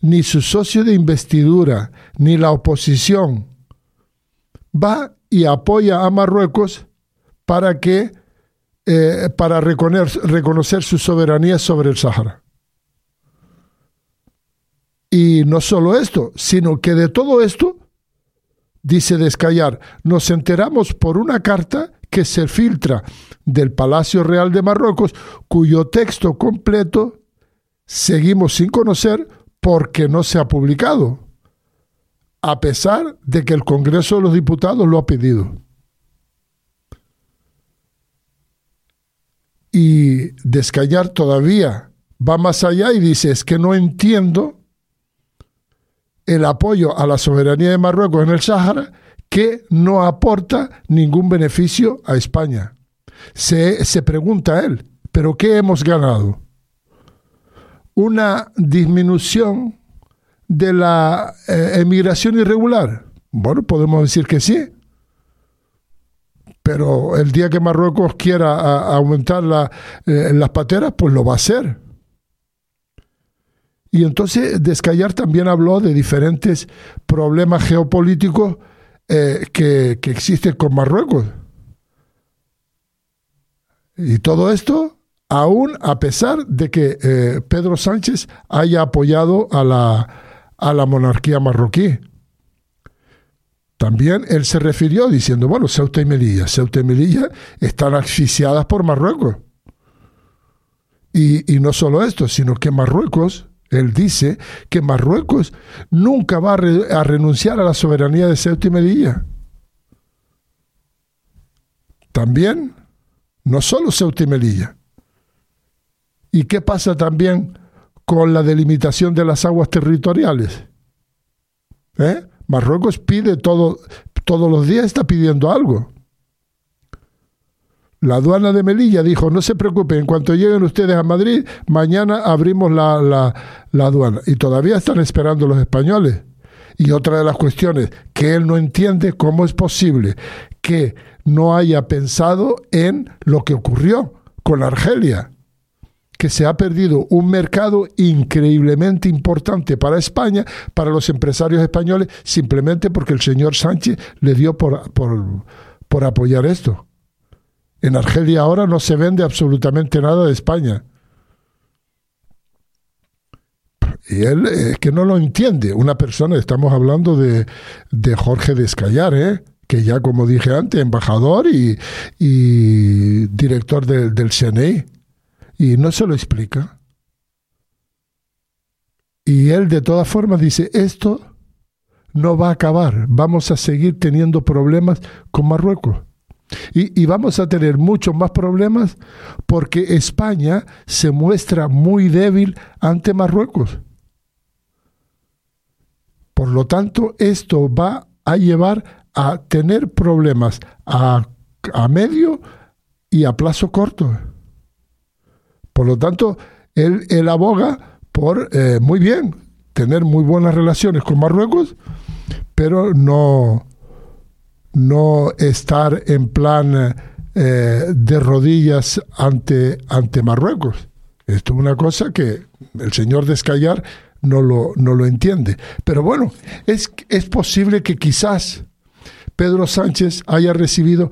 ni su socio de investidura, ni la oposición, va y apoya a Marruecos para que eh, para reconocer, reconocer su soberanía sobre el Sahara. Y no solo esto, sino que de todo esto, dice Descallar, nos enteramos por una carta que se filtra del Palacio Real de Marruecos, cuyo texto completo seguimos sin conocer porque no se ha publicado, a pesar de que el Congreso de los Diputados lo ha pedido. Y Descallar todavía va más allá y dice, es que no entiendo el apoyo a la soberanía de Marruecos en el Sáhara que no aporta ningún beneficio a España. Se, se pregunta él, ¿pero qué hemos ganado? ¿Una disminución de la eh, emigración irregular? Bueno, podemos decir que sí. Pero el día que Marruecos quiera aumentar eh, las pateras, pues lo va a hacer. Y entonces Descayar también habló de diferentes problemas geopolíticos eh, que, existen con Marruecos. Y todo esto aún a pesar de que eh, Pedro Sánchez haya apoyado a la, a la monarquía marroquí. También él se refirió diciendo, bueno, Ceuta y Melilla, Ceuta y Melilla están asfixiadas por Marruecos. Y, y no solo esto, sino que Marruecos él dice que Marruecos nunca va a, renunciar a la soberanía de Ceuta y Melilla. También, no solo Ceuta y Melilla. ¿Y qué pasa también con la delimitación de las aguas territoriales? ¿Eh? Marruecos pide todo, todos los días está pidiendo algo. La aduana de Melilla dijo, no se preocupen, en cuanto lleguen ustedes a Madrid, mañana abrimos la, la, aduana. Y todavía están esperando los españoles. Y otra de las cuestiones que él no entiende, cómo es posible que no haya pensado en lo que ocurrió con Argelia, que se ha perdido un mercado increíblemente importante para España, para los empresarios españoles, simplemente porque el señor Sánchez le dio por, por, por apoyar esto. En Argelia ahora no se vende absolutamente nada de España. Y él es que no lo entiende. Una persona, estamos hablando de, de Jorge Descallar, ¿eh? que ya como dije antes, embajador y, director del CNI. Y no se lo explica. Y él de todas formas dice, esto no va a acabar, vamos a seguir teniendo problemas con Marruecos. Y, vamos a tener muchos más problemas porque España se muestra muy débil ante Marruecos. Por lo tanto, esto va a llevar a tener problemas a, a medio y a plazo corto. Por lo tanto, él, él aboga por, eh, muy bien, tener muy buenas relaciones con Marruecos, pero no, no estar en plan eh, de rodillas ante, ante Marruecos. Esto es una cosa que el señor Descallar no lo, no lo entiende. Pero bueno, es, es posible que quizás Pedro Sánchez haya recibido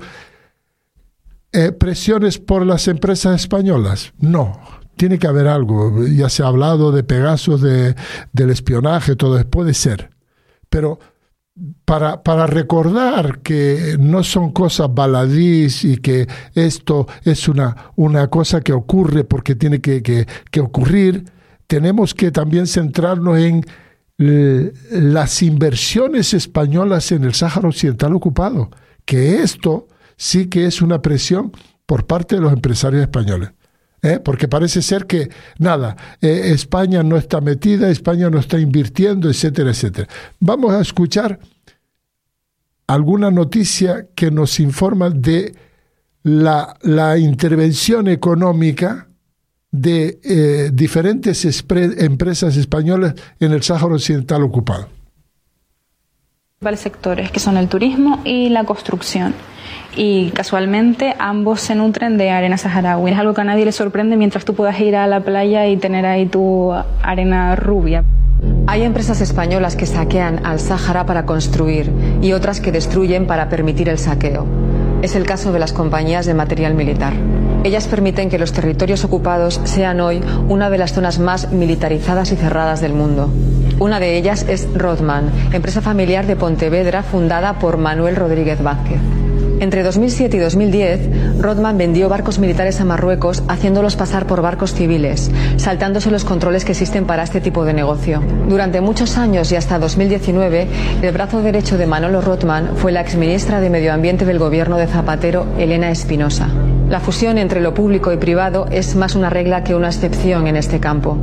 eh, presiones por las empresas españolas. No, tiene que haber algo. Ya se ha hablado de Pegasus, de, del espionaje, todo puede ser. Pero para, para, recordar que no son cosas baladís y que esto es una, una cosa que ocurre porque tiene que, que, que ocurrir, tenemos que también centrarnos en las inversiones españolas en el Sáhara Occidental ocupado, que esto sí que es una presión por parte de los empresarios españoles. ¿Eh? Porque parece ser que, nada, eh, España no está metida, España no está invirtiendo, etcétera, etcétera. Vamos a escuchar alguna noticia que nos informa de la, la intervención económica de eh, diferentes empresas españolas en el Sáhara Occidental ocupado. Varios sectores que son el turismo y la construcción. Y casualmente ambos se nutren de arena saharaui. Es algo que a nadie le sorprende mientras tú puedas ir a la playa y tener ahí tu arena rubia. Hay empresas españolas que saquean al Sáhara para construir y otras que destruyen para permitir el saqueo. Es el caso de las compañías de material militar. Ellas permiten que los territorios ocupados sean hoy una de las zonas más militarizadas y cerradas del mundo. Una de ellas es Rodman, empresa familiar de Pontevedra fundada por Manuel Rodríguez Vázquez. Entre 2007 y 2010, Rodman vendió barcos militares a Marruecos haciéndolos pasar por barcos civiles, saltándose los controles que existen para este tipo de negocio. Durante muchos años y hasta 2019, el brazo derecho de Manolo Rodman fue la exministra de Medio Ambiente del gobierno de Zapatero, Elena Espinosa. La fusión entre lo público y privado es más una regla que una excepción en este campo.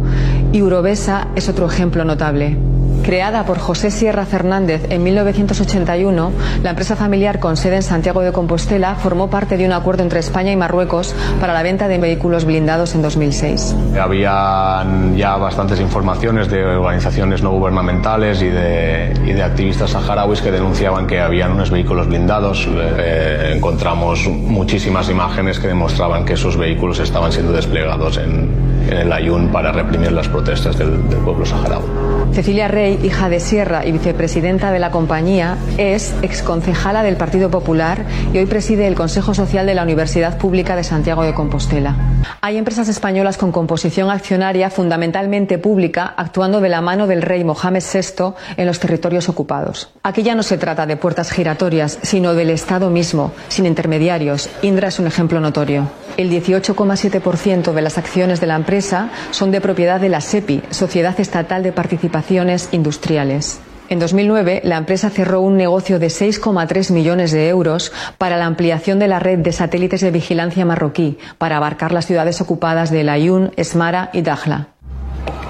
Y Urovesa es otro ejemplo notable. Creada por José Sierra Fernández en 1981, la empresa familiar con sede en Santiago de Compostela formó parte de un acuerdo entre España y Marruecos para la venta de vehículos blindados en 2006. Había ya bastantes informaciones de organizaciones no gubernamentales y de, y de activistas saharauis que denunciaban que habían unos vehículos blindados. Eh, encontramos muchísimas imágenes que demostraban que esos vehículos estaban siendo desplegados en, en el Ayun para reprimir las protestas del, del pueblo saharaui. Cecilia Rey, hija de Sierra y vicepresidenta de la compañía, es exconcejala del Partido Popular y hoy preside el Consejo Social de la Universidad Pública de Santiago de Compostela. Hay empresas españolas con composición accionaria fundamentalmente pública actuando de la mano del rey Mohamed VI en los territorios ocupados. Aquí ya no se trata de puertas giratorias, sino del Estado mismo, sin intermediarios. Indra es un ejemplo notorio. El 18,7% de las acciones de la empresa son de propiedad de la SEPI, Sociedad Estatal de Participaciones Industriales. En 2009, la empresa cerró un negocio de 6,3 millones de euros para la ampliación de la red de satélites de vigilancia marroquí para abarcar las ciudades ocupadas de Layún, Esmara y Dakhla.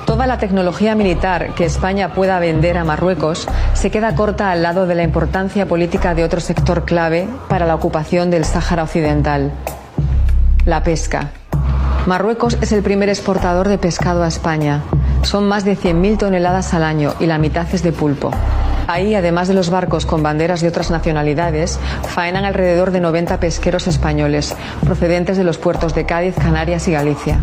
Toda la tecnología militar que España pueda vender a Marruecos se queda corta al lado de la importancia política de otro sector clave para la ocupación del Sáhara Occidental, la pesca. Marruecos es el primer exportador de pescado a España. Son más de 100.000 toneladas al año y la mitad es de pulpo. Ahí, además de los barcos con banderas de otras nacionalidades, faenan alrededor de 90 pesqueros españoles, procedentes de los puertos de Cádiz, Canarias y Galicia.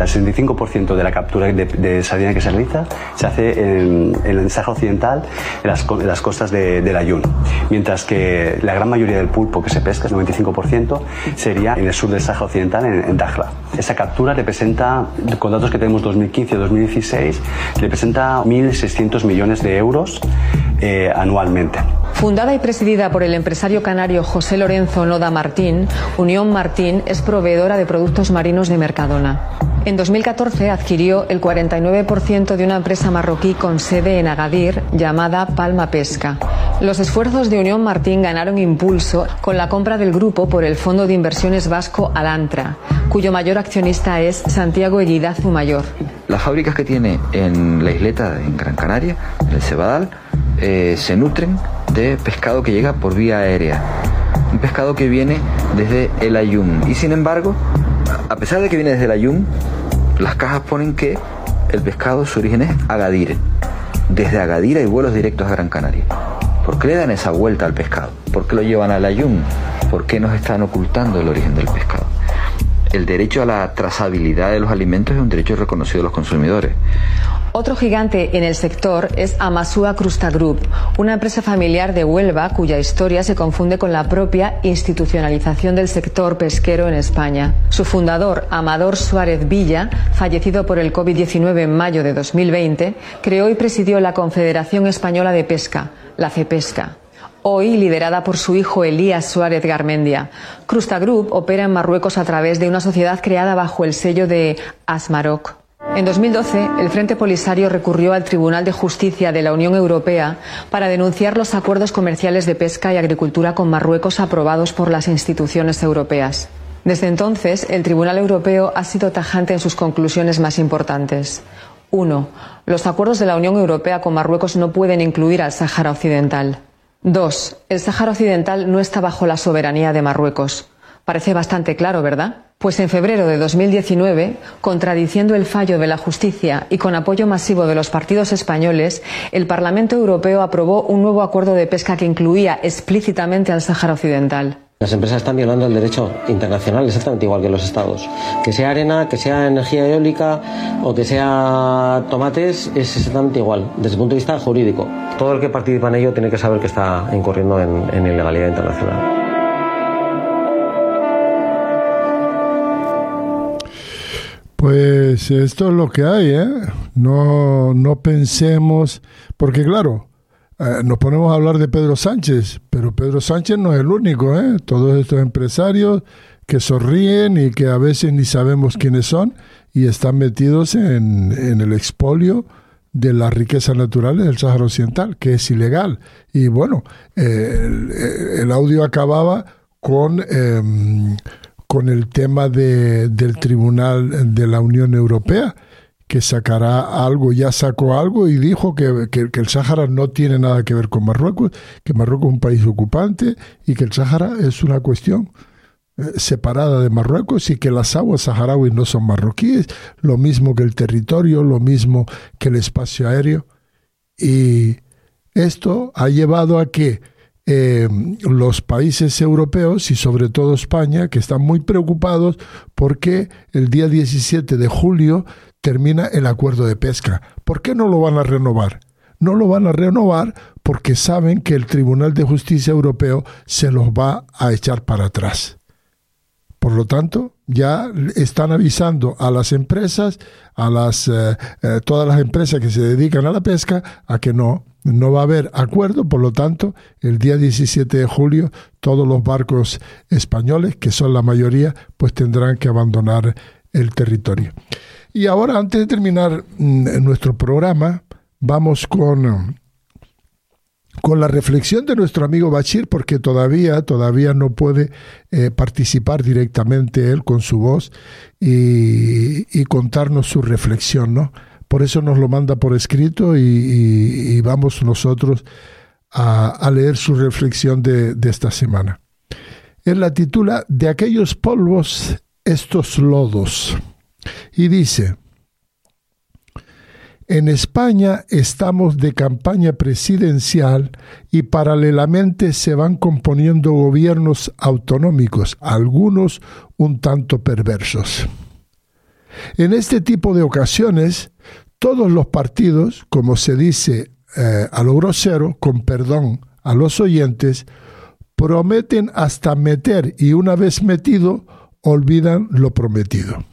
El 65% de la captura de, de, sardina que se realiza se hace en, en el Sáhara Occidental, en las, en las costas de, del Ayun, mientras que la gran mayoría del pulpo que se pesca, el 95%, sería en el sur del Sáhara Occidental, en, en Dakhla. Esa captura representa, con datos que tenemos 2015-2016, representa 1.600 millones de euros eh, anualmente. Fundada y presidida por el empresario canario José Lorenzo Noda Martín, Unión Martín es proveedora de productos marinos de Mercadona. En 2014 adquirió el 49% de una empresa marroquí con sede en Agadir llamada Palma Pesca. Los esfuerzos de Unión Martín ganaron impulso con la compra del grupo por el fondo de inversiones vasco Alantra, cuyo mayor accionista es Santiago Eguidazu Mayor. Las fábricas que tiene en la isleta en Gran Canaria, en el Cebadal, eh, se nutren de pescado que llega por vía aérea. Un pescado que viene desde el Ayun. Y sin embargo, a pesar de que viene desde el Ayun, las cajas ponen que el pescado su origen es Agadir. Desde Agadir hay vuelos directos a Gran Canaria. ¿Por qué le dan esa vuelta al pescado? ¿Por qué lo llevan al ayun? ¿Por qué nos están ocultando el origen del pescado? El derecho a la trazabilidad de los alimentos es un derecho reconocido de los consumidores. Otro gigante en el sector es Amasúa Crusta Group, una empresa familiar de Huelva cuya historia se confunde con la propia institucionalización del sector pesquero en España. Su fundador, Amador Suárez Villa, fallecido por el COVID-19 en mayo de 2020, creó y presidió la Confederación Española de Pesca, la CEPESCA hoy liderada por su hijo Elías Suárez Garmendia. Crusta Group opera en Marruecos a través de una sociedad creada bajo el sello de Asmaroc. En 2012, el Frente Polisario recurrió al Tribunal de Justicia de la Unión Europea para denunciar los acuerdos comerciales de pesca y agricultura con Marruecos aprobados por las instituciones europeas. Desde entonces, el Tribunal Europeo ha sido tajante en sus conclusiones más importantes. Uno, los acuerdos de la Unión Europea con Marruecos no pueden incluir al Sáhara Occidental. Dos, el Sáhara Occidental no está bajo la soberanía de Marruecos. Parece bastante claro, ¿verdad? Pues en febrero de 2019, contradiciendo el fallo de la justicia y con apoyo masivo de los partidos españoles, el Parlamento Europeo aprobó un nuevo acuerdo de pesca que incluía explícitamente al Sáhara Occidental. Las empresas están violando el derecho internacional exactamente igual que los estados. Que sea arena, que sea energía eólica o que sea tomates, es exactamente igual, desde el punto de vista jurídico. Todo el que participa en ello tiene que saber que está incurriendo en, en ilegalidad internacional. Pues esto es lo que hay, ¿eh? No, no pensemos, porque claro, eh, nos ponemos a hablar de Pedro Sánchez, pero Pedro Sánchez no es el único, ¿eh? Todos estos empresarios que sonríen y que a veces ni sabemos quiénes son y están metidos en, el expolio de las riquezas naturales del Sáhara Occidental, que es ilegal. Y bueno, el, audio acababa con... Eh, con el tema de, del Tribunal de la Unión Europea, que sacará algo, ya sacó algo y dijo que, que, el Sáhara no tiene nada que ver con Marruecos, que Marruecos es un país ocupante y que el Sáhara es una cuestión eh, separada de Marruecos y que las aguas saharauis no son marroquíes, lo mismo que el territorio, lo mismo que el espacio aéreo. Y esto ha llevado a que eh, los países europeos y sobre todo España, que están muy preocupados porque el día 17 de julio termina el acuerdo de pesca. ¿Por qué no lo van a renovar? No lo van a renovar porque saben que el Tribunal de Justicia Europeo se los va a echar para atrás. Por lo tanto, ya están avisando a las empresas, a las eh, eh, todas las empresas que se dedican a la pesca, a que no, no va a haber acuerdo, por lo tanto, el día 17 de julio todos los barcos españoles, que son la mayoría, pues tendrán que abandonar el territorio. Y ahora, antes de terminar mm, nuestro programa, vamos con, con la reflexión de nuestro amigo Bachir, porque todavía, todavía no puede eh, participar directamente él con su voz y, contarnos su reflexión, ¿no? Por eso nos lo manda por escrito y, vamos nosotros a, leer su reflexión de, de esta semana. Él la titula De aquellos polvos, estos lodos. Y dice, en España estamos de campaña presidencial y paralelamente se van componiendo gobiernos autonómicos, algunos un tanto perversos. En este tipo de ocasiones, todos los partidos, como se dice eh, a lo grosero, con perdón a los oyentes, prometen hasta meter y una vez metido, olvidan lo prometido.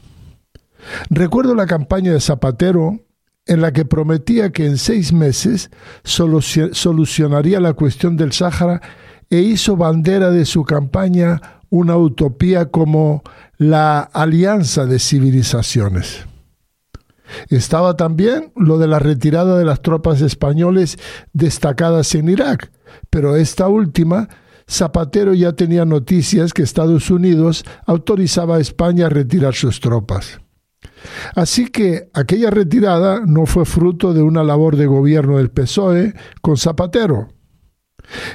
Recuerdo la campaña de Zapatero en la que prometía que en seis meses solucionaría la cuestión del Sáhara e hizo bandera de su campaña una utopía como la alianza de civilizaciones. Estaba también lo de la retirada de las tropas españoles destacadas en Irak, pero esta última, Zapatero ya tenía noticias que Estados Unidos autorizaba a España a retirar sus tropas. Así que aquella retirada no fue fruto de una labor de gobierno del PSOE con Zapatero.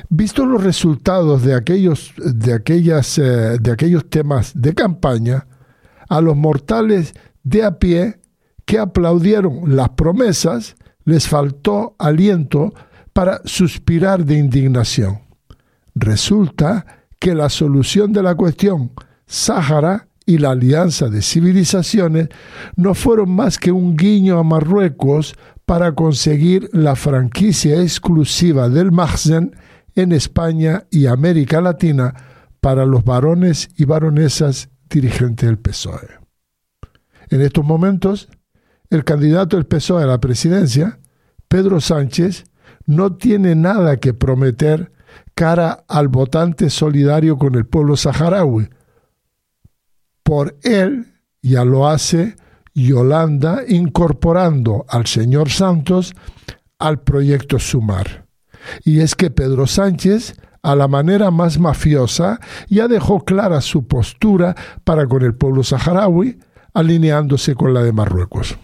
Visto los resultados de aquellos, de, aquellas, eh, de aquellos temas de campaña, a los mortales de a pie que aplaudieron las promesas, les faltó aliento para suspirar de indignación. Resulta que la solución de la cuestión Sáhara y la alianza de civilizaciones no fueron más que un guiño a Marruecos para conseguir la franquicia exclusiva del Marzen en España y América Latina para los varones y varonesas dirigentes del PSOE. En estos momentos, el candidato del PSOE a la presidencia, Pedro Sánchez, no tiene nada que prometer cara al votante solidario con el pueblo saharaui. Por él ya lo hace Yolanda incorporando al señor Santos al proyecto Sumar. Y es que Pedro Sánchez, a la manera más mafiosa, ya dejó clara su postura para con el pueblo saharaui, alineándose con la de Marruecos.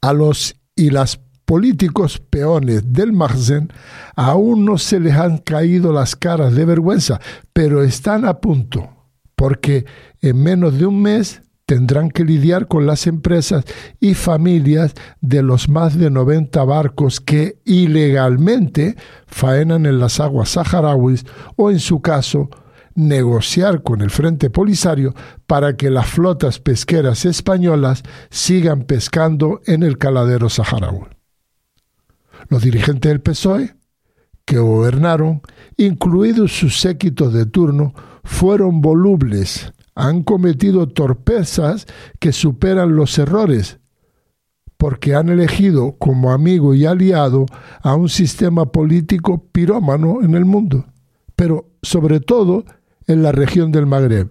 A los y las políticos peones del Marzen aún no se les han caído las caras de vergüenza, pero están a punto, porque en menos de un mes tendrán que lidiar con las empresas y familias de los más de 90 barcos que ilegalmente faenan en las aguas saharauis o, en su caso, negociar con el Frente Polisario para que las flotas pesqueras españolas sigan pescando en el caladero saharaui. Los dirigentes del PSOE, que gobernaron, incluidos sus séquitos de turno, fueron volubles, han cometido torpezas que superan los errores, porque han elegido como amigo y aliado a un sistema político pirómano en el mundo, pero sobre todo en la región del Magreb,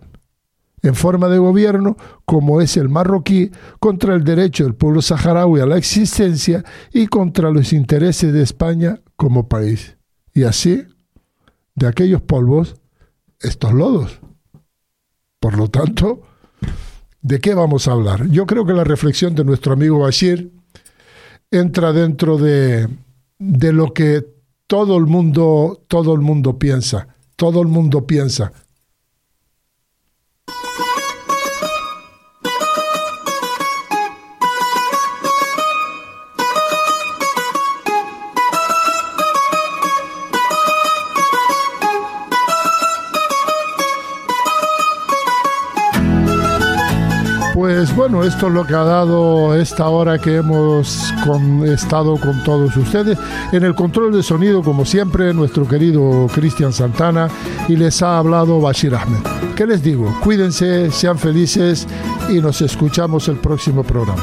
en forma de gobierno como es el marroquí contra el derecho del pueblo saharaui a la existencia y contra los intereses de España como país. Y así, de aquellos polvos, estos lodos. Por lo tanto, ¿de qué vamos a hablar? Yo creo que la reflexión de nuestro amigo Bashir entra dentro de, de lo que todo el mundo, todo el mundo piensa. Todo el mundo piensa. Bueno, esto es lo que ha dado esta hora que hemos estado con todos ustedes. En el control de sonido, como siempre, nuestro querido Cristian Santana y les ha hablado Bashir Ahmed. ¿Qué les digo? Cuídense, sean felices y nos escuchamos el próximo programa.